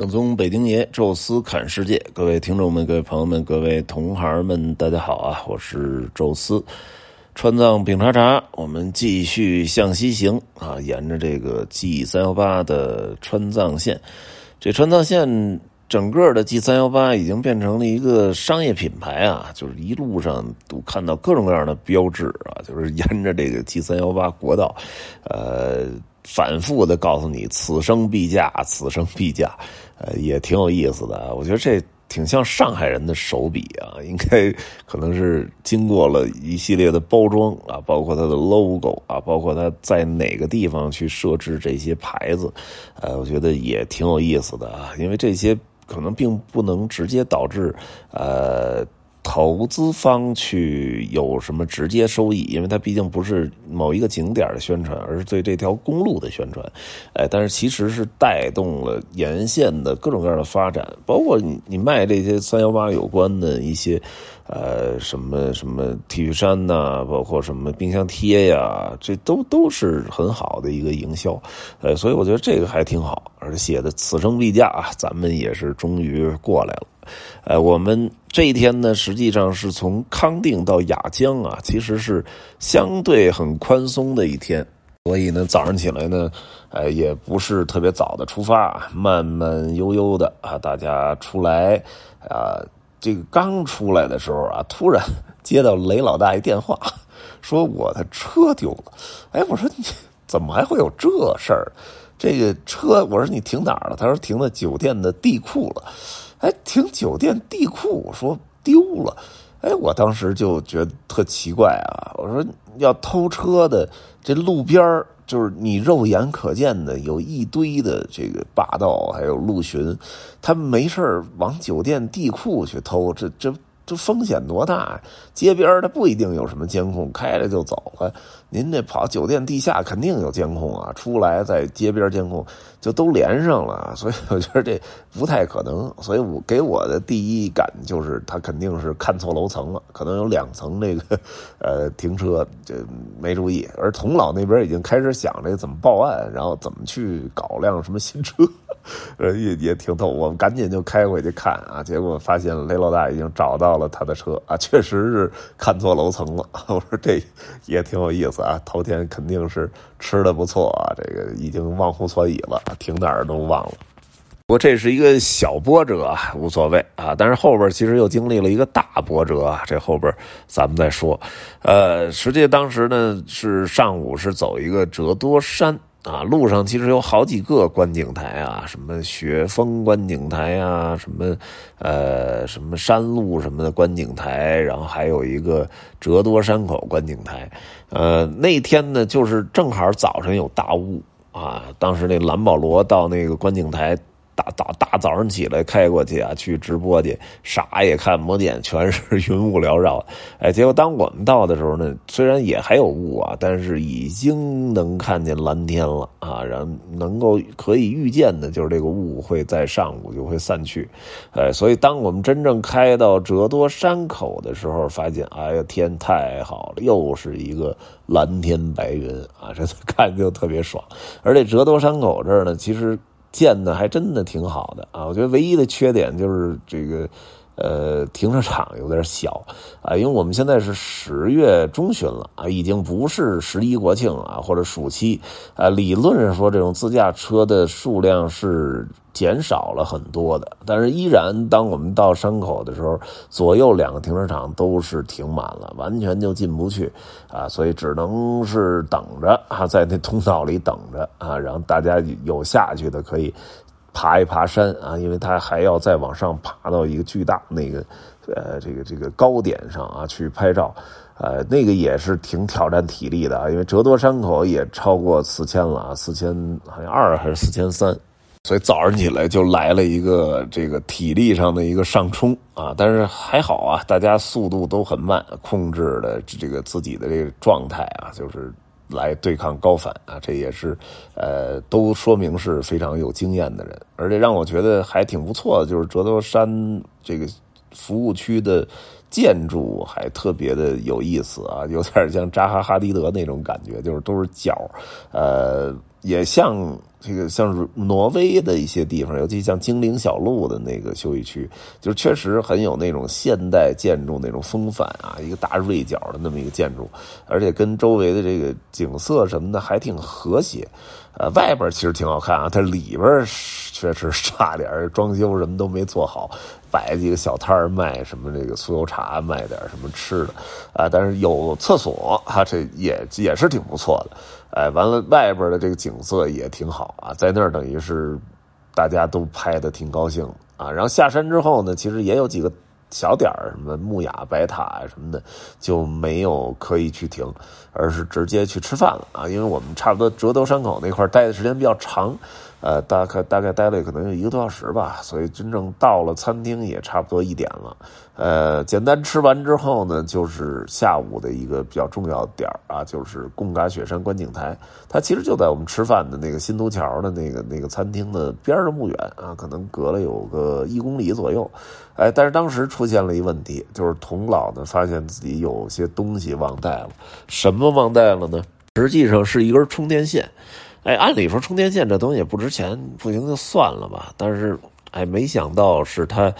正宗北京爷，宙斯侃世界，各位听众们、各位朋友们、各位同行们，大家好啊！我是宙斯，川藏丙察察，我们继续向西行啊，沿着这个 G 三幺八的川藏线，这川藏线整个的 G 三幺八已经变成了一个商业品牌啊，就是一路上都看到各种各样的标志啊，就是沿着这个 G 三幺八国道，呃。反复的告诉你，此生必驾，此生必驾，呃，也挺有意思的。我觉得这挺像上海人的手笔啊，应该可能是经过了一系列的包装啊，包括它的 logo 啊，包括它在哪个地方去设置这些牌子，呃，我觉得也挺有意思的啊，因为这些可能并不能直接导致，呃。投资方去有什么直接收益？因为它毕竟不是某一个景点的宣传，而是对这条公路的宣传。哎，但是其实是带动了沿线的各种各样的发展，包括你你卖这些三幺八有关的一些，呃，什么什么 T 恤衫呐，包括什么冰箱贴呀，这都都是很好的一个营销。呃，所以我觉得这个还挺好，写的此生必驾啊，咱们也是终于过来了。呃，我们这一天呢，实际上是从康定到雅江啊，其实是相对很宽松的一天。所以呢，早上起来呢，呃，也不是特别早的出发，慢慢悠悠的啊，大家出来啊，这个刚出来的时候啊，突然 接到雷老大一电话，说我的车丢了。哎，我说你怎么还会有这事儿？这个车，我说你停哪儿了？他说停在酒店的地库了。哎，停酒店地库，我说丢了，哎，我当时就觉得特奇怪啊。我说要偷车的，这路边就是你肉眼可见的有一堆的这个霸道，还有陆巡，他们没事往酒店地库去偷，这这。这风险多大？街边它不一定有什么监控，开了就走了。您这跑酒店地下肯定有监控啊，出来在街边监控就都连上了，所以我觉得这不太可能。所以我给我的第一感就是他肯定是看错楼层了，可能有两层那个呃停车就没注意。而童老那边已经开始想这怎么报案，然后怎么去搞辆什么新车。呃，也也挺逗，我们赶紧就开回去看啊，结果发现雷老大已经找到了他的车啊，确实是看错楼层了。我说这也挺有意思啊，头天肯定是吃的不错啊，这个已经忘乎所以了，停哪儿都忘了。不过这是一个小波折，无所谓啊，但是后边其实又经历了一个大波折，这后边咱们再说。呃，实际当时呢是上午是走一个折多山。啊，路上其实有好几个观景台啊，什么雪峰观景台啊，什么呃什么山路什么的观景台，然后还有一个折多山口观景台。呃，那天呢，就是正好早晨有大雾啊，当时那蓝保罗到那个观景台。大大大早上起来开过去啊，去直播去，啥也看不见，全是 云雾缭绕。哎，结果当我们到的时候呢，虽然也还有雾啊，但是已经能看见蓝天了啊，然后能够可以预见的，就是这个雾会在上午就会散去。哎，所以当我们真正开到折多山口的时候，发现，哎呀，天太好了，又是一个蓝天白云啊，这看就特别爽。而且折多山口这儿呢，其实。建的还真的挺好的啊！我觉得唯一的缺点就是这个，呃，停车场有点小啊。因为我们现在是十月中旬了啊，已经不是十一国庆啊或者暑期啊。理论上说，这种自驾车的数量是。减少了很多的，但是依然，当我们到山口的时候，左右两个停车场都是停满了，完全就进不去啊，所以只能是等着啊，在那通道里等着啊，然后大家有下去的可以爬一爬山啊，因为他还要再往上爬到一个巨大那个呃这个这个高点上啊去拍照，呃，那个也是挺挑战体力的啊，因为折多山口也超过四千了啊，四千好像二还是四千三。所以早上起来就来了一个这个体力上的一个上冲啊，但是还好啊，大家速度都很慢，控制的这个自己的这个状态啊，就是来对抗高反啊，这也是呃都说明是非常有经验的人，而且让我觉得还挺不错的，就是折多山这个服务区的建筑还特别的有意思啊，有点像扎哈哈迪德那种感觉，就是都是角，呃，也像。这个像挪威的一些地方，尤其像精灵小路的那个休息区，就确实很有那种现代建筑那种风范啊，一个大锐角的那么一个建筑，而且跟周围的这个景色什么的还挺和谐。呃，外边其实挺好看啊，它里边确实差点装修什么都没做好，摆几个小摊儿卖什么这个酥油茶，卖点什么吃的啊，但是有厕所啊，这也也是挺不错的。哎，完了，外边的这个景色也挺好啊，在那儿等于是大家都拍的挺高兴啊。然后下山之后呢，其实也有几个小点儿，什么木雅白塔啊什么的，就没有可以去停，而是直接去吃饭了啊。因为我们差不多折头山口那块待的时间比较长。呃，大概大概待了可能有一个多小时吧，所以真正到了餐厅也差不多一点了。呃，简单吃完之后呢，就是下午的一个比较重要的点啊，就是贡嘎雪山观景台。它其实就在我们吃饭的那个新都桥的那个那个餐厅的边上不远啊，可能隔了有个一公里左右。哎，但是当时出现了一问题，就是童老呢发现自己有些东西忘带了，什么忘带了呢？实际上是一根充电线。哎，按理说充电线这东西也不值钱，不行就算了吧。但是，哎，没想到是他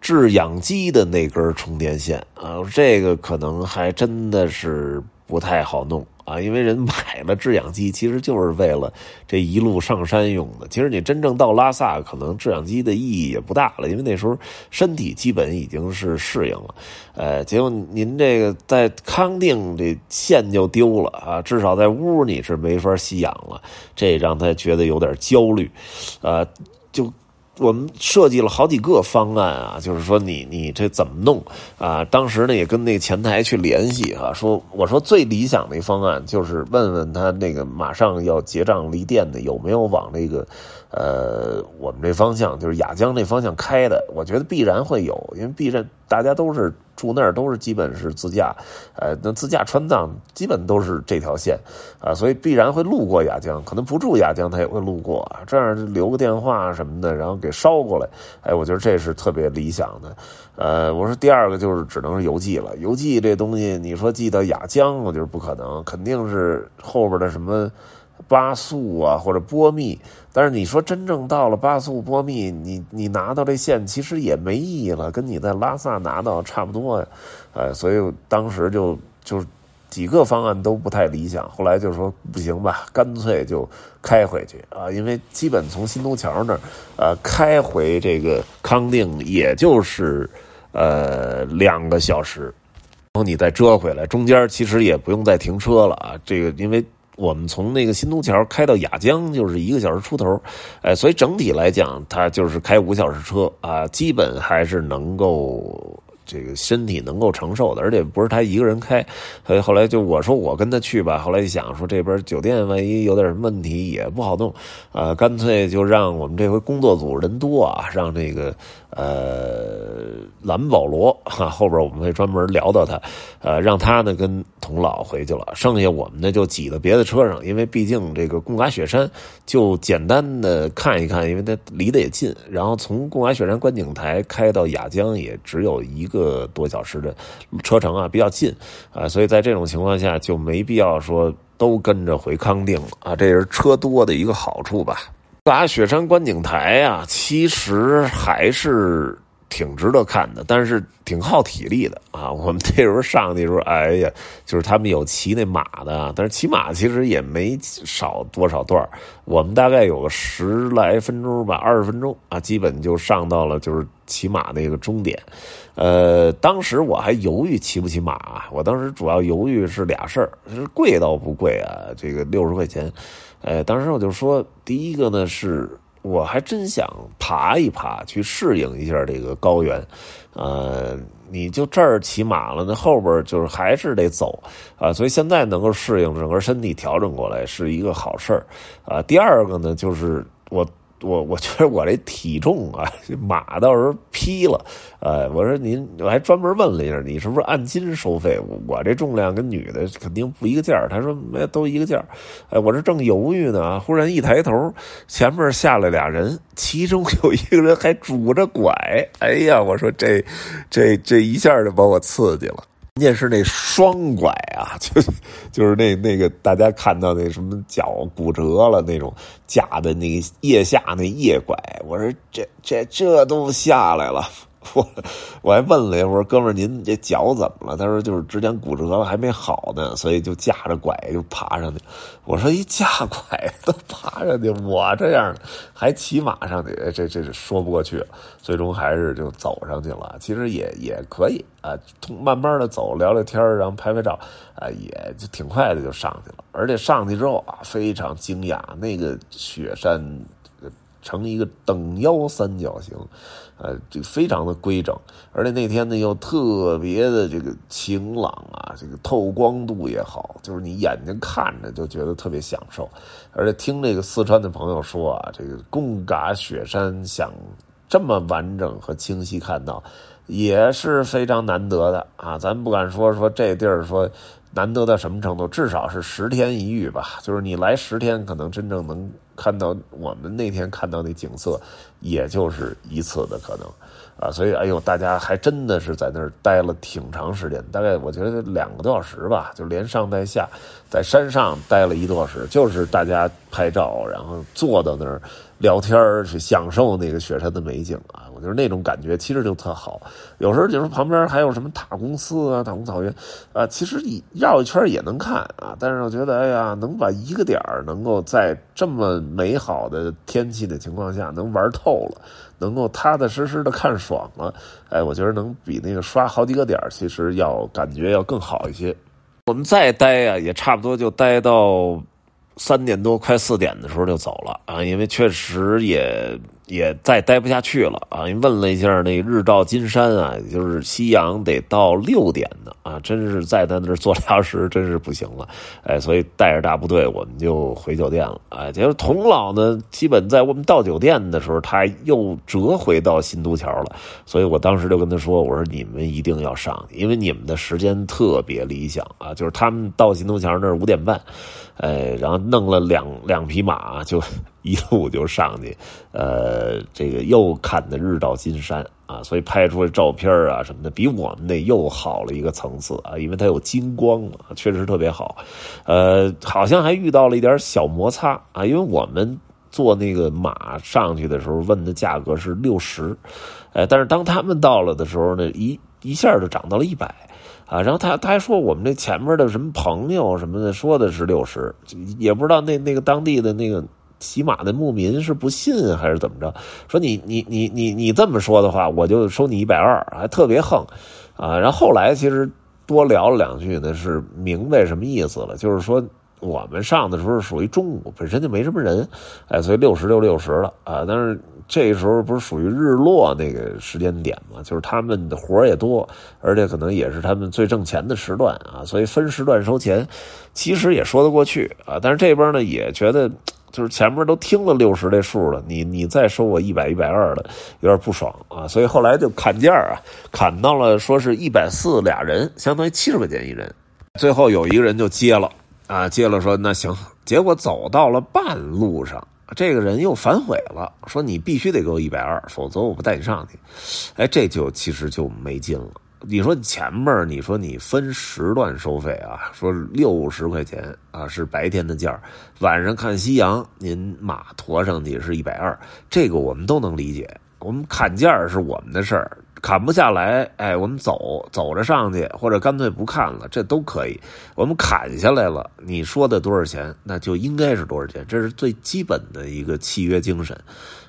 制氧机的那根充电线啊，这个可能还真的是不太好弄。啊，因为人买了制氧机，其实就是为了这一路上山用的。其实你真正到拉萨，可能制氧机的意义也不大了，因为那时候身体基本已经是适应了。呃，结果您这个在康定这线就丢了啊，至少在屋你是没法吸氧了，这让他觉得有点焦虑，呃，就。我们设计了好几个方案啊，就是说你你这怎么弄啊？当时呢也跟那个前台去联系啊，说我说最理想的一方案就是问问他那个马上要结账离店的有没有往那个。呃，我们这方向就是雅江那方向开的，我觉得必然会有，因为必然大家都是住那儿，都是基本是自驾，呃，那自驾川藏基本都是这条线，啊，所以必然会路过雅江，可能不住雅江他也会路过，这样留个电话什么的，然后给捎过来，哎，我觉得这是特别理想的。呃，我说第二个就是只能是邮寄了，邮寄这东西你说寄到雅江，我觉得不可能，肯定是后边的什么。巴素啊，或者波密，但是你说真正到了巴素波密，你你拿到这线其实也没意义了，跟你在拉萨拿到差不多呀，哎，所以当时就就几个方案都不太理想，后来就说不行吧，干脆就开回去啊，因为基本从新都桥那儿呃开回这个康定，也就是呃两个小时，然后你再折回来，中间其实也不用再停车了啊，这个因为。我们从那个新都桥开到雅江就是一个小时出头，哎，所以整体来讲，它就是开五小时车啊，基本还是能够。这个身体能够承受的，而且不是他一个人开，所以后来就我说我跟他去吧。后来一想说这边酒店万一有点什么问题也不好弄，啊，干脆就让我们这回工作组人多啊，让这个呃蓝保罗哈后边我们会专门聊到他，呃，让他呢跟童老回去了，剩下我们呢就挤到别的车上，因为毕竟这个贡嘎雪山就简单的看一看，因为它离得也近，然后从贡嘎雪山观景台开到雅江也只有一个。个多小时的车程啊，比较近啊，所以在这种情况下就没必要说都跟着回康定了啊，这是车多的一个好处吧。打雪山观景台啊，其实还是。挺值得看的，但是挺耗体力的啊！我们那时候上的时候，哎呀，就是他们有骑那马的，但是骑马其实也没少多少段我们大概有个十来分钟吧，二十分钟啊，基本就上到了就是骑马那个终点。呃，当时我还犹豫骑不骑马，我当时主要犹豫是俩事儿，是贵倒不贵啊，这个六十块钱。呃，当时我就说，第一个呢是。我还真想爬一爬，去适应一下这个高原。呃，你就这儿骑马了，那后边就是还是得走啊。所以现在能够适应，整个身体调整过来是一个好事儿啊。第二个呢，就是我。我我觉得我这体重啊，马到时候劈了，呃，我说您，我还专门问了一下，你是不是按斤收费？我这重量跟女的肯定不一个价他说没，都一个价哎，我这正犹豫呢，忽然一抬头，前面下来俩人，其中有一个人还拄着拐，哎呀，我说这这这一下就把我刺激了。关键是那双拐啊，就是就是那那个大家看到那什么脚骨折了那种架的那腋下那腋拐，我说这这这都下来了。我 我还问了，一会儿哥们儿，您这脚怎么了？他说就是之前骨折了，还没好呢，所以就架着拐就爬上去。我说一架拐都爬上去，我这样还骑马上去，这这是说不过去。最终还是就走上去了。其实也也可以啊，慢慢的走，聊聊天然后拍拍照啊，也就挺快的就上去了。而且上去之后啊，非常惊讶，那个雪山。成一个等腰三角形，呃，这非常的规整，而且那天呢又特别的这个晴朗啊，这个透光度也好，就是你眼睛看着就觉得特别享受，而且听这个四川的朋友说啊，这个贡嘎雪山想这么完整和清晰看到，也是非常难得的啊，咱不敢说说这地儿说。难得到什么程度？至少是十天一遇吧。就是你来十天，可能真正能看到我们那天看到那景色，也就是一次的可能啊。所以，哎呦，大家还真的是在那儿待了挺长时间，大概我觉得两个多小时吧，就连上带下，在山上待了一多小时，就是大家拍照，然后坐到那儿。聊天去享受那个雪山的美景啊，就是那种感觉其实就特好。有时候就是旁边还有什么塔公司啊、大红草原啊，其实你绕一圈也能看啊。但是我觉得，哎呀，能把一个点儿能够在这么美好的天气的情况下能玩透了，能够踏踏实实的看爽了，哎，我觉得能比那个刷好几个点其实要感觉要更好一些。我们再待啊，也差不多就待到。三点多快四点的时候就走了啊，因为确实也也再待不下去了啊。问了一下那日照金山啊，就是夕阳得到六点的啊，真是在他那儿坐俩小时真是不行了，哎，所以带着大部队我们就回酒店了啊。结果童老呢，基本在我们到酒店的时候，他又折回到新都桥了，所以我当时就跟他说：“我说你们一定要上去，因为你们的时间特别理想啊，就是他们到新都桥那儿五点半。”哎，然后弄了两两匹马，就一路就上去，呃，这个又看的日照金山啊，所以拍出来照片啊什么的，比我们那又好了一个层次啊，因为它有金光嘛，确实特别好。呃，好像还遇到了一点小摩擦啊，因为我们坐那个马上去的时候问的价格是六十，呃，但是当他们到了的时候呢，一一下就涨到了一百。啊，然后他他还说我们这前面的什么朋友什么的说的是六十，也不知道那那个当地的那个骑马的牧民是不信还是怎么着？说你你你你你这么说的话，我就收你一百二，还特别横，啊！然后后来其实多聊了两句呢，是明白什么意思了，就是说我们上的时候属于中午，本身就没什么人，哎，所以六十六六十了啊，但是。这时候不是属于日落那个时间点嘛？就是他们的活也多，而且可能也是他们最挣钱的时段啊，所以分时段收钱，其实也说得过去啊。但是这边呢也觉得，就是前面都听了六十这数了，你你再收我一百一百二的，有点不爽啊。所以后来就砍价啊，砍到了说是一百四俩人，相当于七十块钱一人。最后有一个人就接了啊，接了说那行，结果走到了半路上。这个人又反悔了，说你必须得给我一百二，否则我不带你上去。哎，这就其实就没劲了。你说前面你说你分时段收费啊，说六十块钱啊是白天的价晚上看夕阳您马驮上去是一百二，这个我们都能理解。我们砍价是我们的事儿。砍不下来，哎，我们走走着上去，或者干脆不看了，这都可以。我们砍下来了，你说的多少钱，那就应该是多少钱，这是最基本的一个契约精神，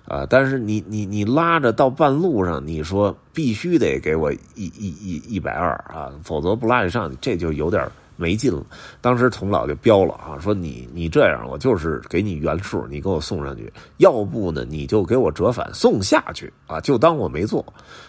啊。但是你你你拉着到半路上，你说必须得给我一一一一百二啊，否则不拉你上去，这就有点。没劲了，当时童老就飙了啊，说你你这样，我就是给你原数，你给我送上去，要不呢你就给我折返送下去啊，就当我没做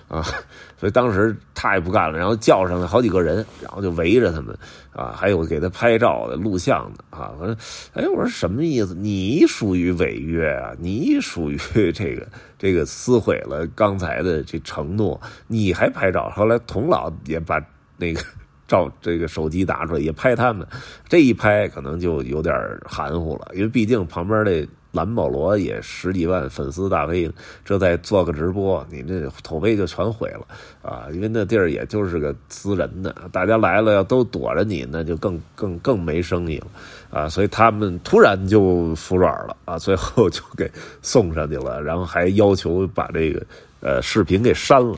啊。所以当时他也不干了，然后叫上来好几个人，然后就围着他们啊，还有给他拍照的、录像的啊。我说，哎，我说什么意思？你属于违约啊，你属于 这个这个撕毁了刚才的这承诺，你还拍照。后来童老也把那个。照这个手机打出来也拍他们，这一拍可能就有点含糊了，因为毕竟旁边的蓝保罗也十几万粉丝大 V，这再做个直播，你这口碑就全毁了啊！因为那地儿也就是个私人的，大家来了要都躲着你，那就更更更没生意了啊！所以他们突然就服软了啊，最后就给送上去了，然后还要求把这个呃视频给删了，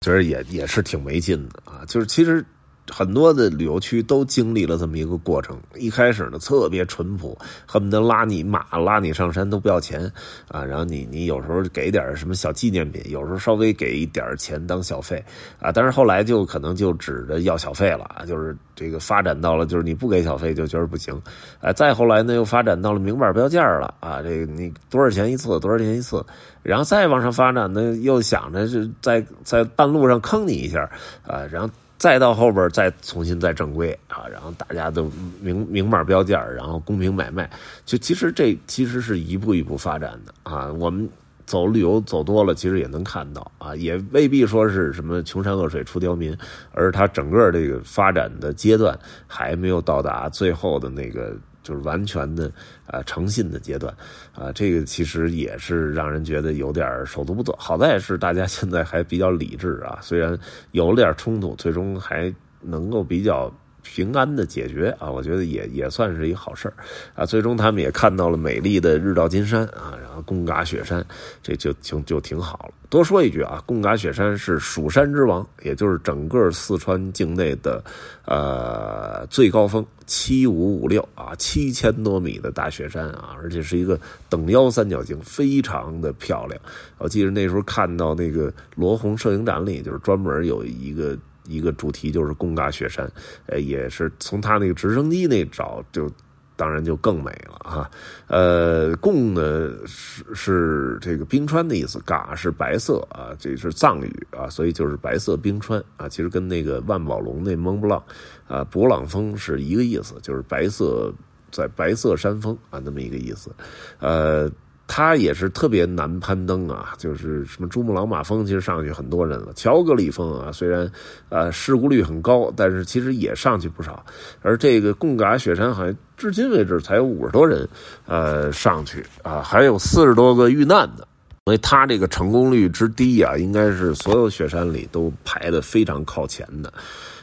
觉得也也是挺没劲的啊！就是其实。很多的旅游区都经历了这么一个过程，一开始呢特别淳朴，恨不得拉你马拉你上山都不要钱啊，然后你你有时候给点什么小纪念品，有时候稍微给一点钱当小费啊，但是后来就可能就指着要小费了，就是这个发展到了就是你不给小费就觉得不行，啊，再后来呢又发展到了明码标价了啊，这个你多少钱一次多少钱一次，然后再往上发展呢又想着是在在半路上坑你一下啊，然后。再到后边再重新再正规啊，然后大家都明明码标价，然后公平买卖，就其实这其实是一步一步发展的啊。我们走旅游走多了，其实也能看到啊，也未必说是什么穷山恶水出刁民，而它整个这个发展的阶段还没有到达最后的那个。就是完全的啊诚信的阶段，啊，这个其实也是让人觉得有点手足无措。好在是大家现在还比较理智啊，虽然有了点冲突，最终还能够比较。平安的解决啊，我觉得也也算是一好事啊。最终他们也看到了美丽的日照金山啊，然后贡嘎雪山，这就就就挺好了。多说一句啊，贡嘎雪山是蜀山之王，也就是整个四川境内的呃最高峰，七五五六啊，七千多米的大雪山啊，而且是一个等腰三角形，非常的漂亮。我记得那时候看到那个罗红摄影展里，就是专门有一个。一个主题就是贡嘎雪山，呃，也是从他那个直升机那找，就当然就更美了啊。呃，贡呢是是这个冰川的意思，嘎是白色啊，这是藏语啊，所以就是白色冰川啊。其实跟那个万宝龙那蒙布朗啊，勃朗峰是一个意思，就是白色在白色山峰啊，那么一个意思，呃。它也是特别难攀登啊，就是什么珠穆朗玛峰，其实上去很多人了。乔戈里峰啊，虽然呃事故率很高，但是其实也上去不少。而这个贡嘎雪山好像至今为止才有五十多人呃上去啊，还有四十多个遇难的。所以它这个成功率之低啊，应该是所有雪山里都排的非常靠前的。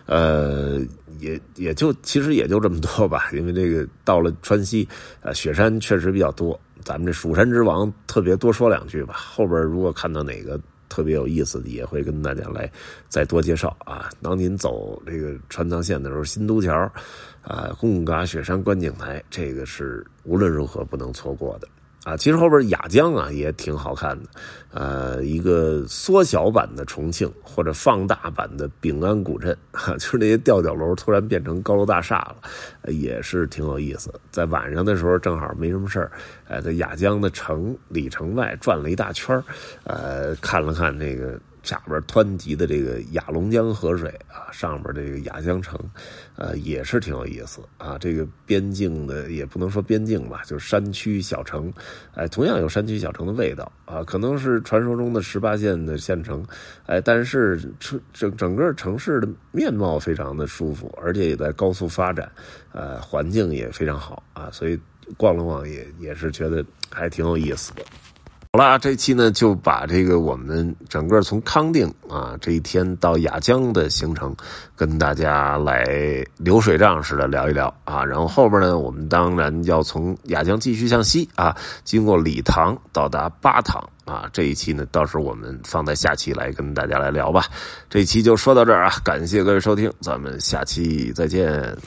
呃，也也就其实也就这么多吧，因为这个到了川西，呃，雪山确实比较多。咱们这蜀山之王特别多说两句吧，后边如果看到哪个特别有意思的，也会跟大家来再多介绍啊。当您走这个川藏线的时候，新都桥啊，贡嘎雪山观景台，这个是无论如何不能错过的。啊，其实后边雅江啊也挺好看的，呃，一个缩小版的重庆或者放大版的丙安古镇，哈，就是那些吊脚楼突然变成高楼大厦了，也是挺有意思。在晚上的时候正好没什么事儿，呃，在雅江的城里城外转了一大圈呃，看了看那个。下边湍急的这个雅龙江河水啊，上边这个雅江城，呃，也是挺有意思啊。这个边境的也不能说边境吧，就是山区小城，哎，同样有山区小城的味道啊。可能是传说中的十八线的县城，哎，但是整整整个城市的面貌非常的舒服，而且也在高速发展，呃，环境也非常好啊。所以逛了逛也也是觉得还挺有意思的。好了，这期呢就把这个我们整个从康定啊这一天到雅江的行程，跟大家来流水账似的聊一聊啊。然后后边呢，我们当然要从雅江继续向西啊，经过理塘到达巴塘啊。这一期呢，到时候我们放在下期来跟大家来聊吧。这一期就说到这儿啊，感谢各位收听，咱们下期再见。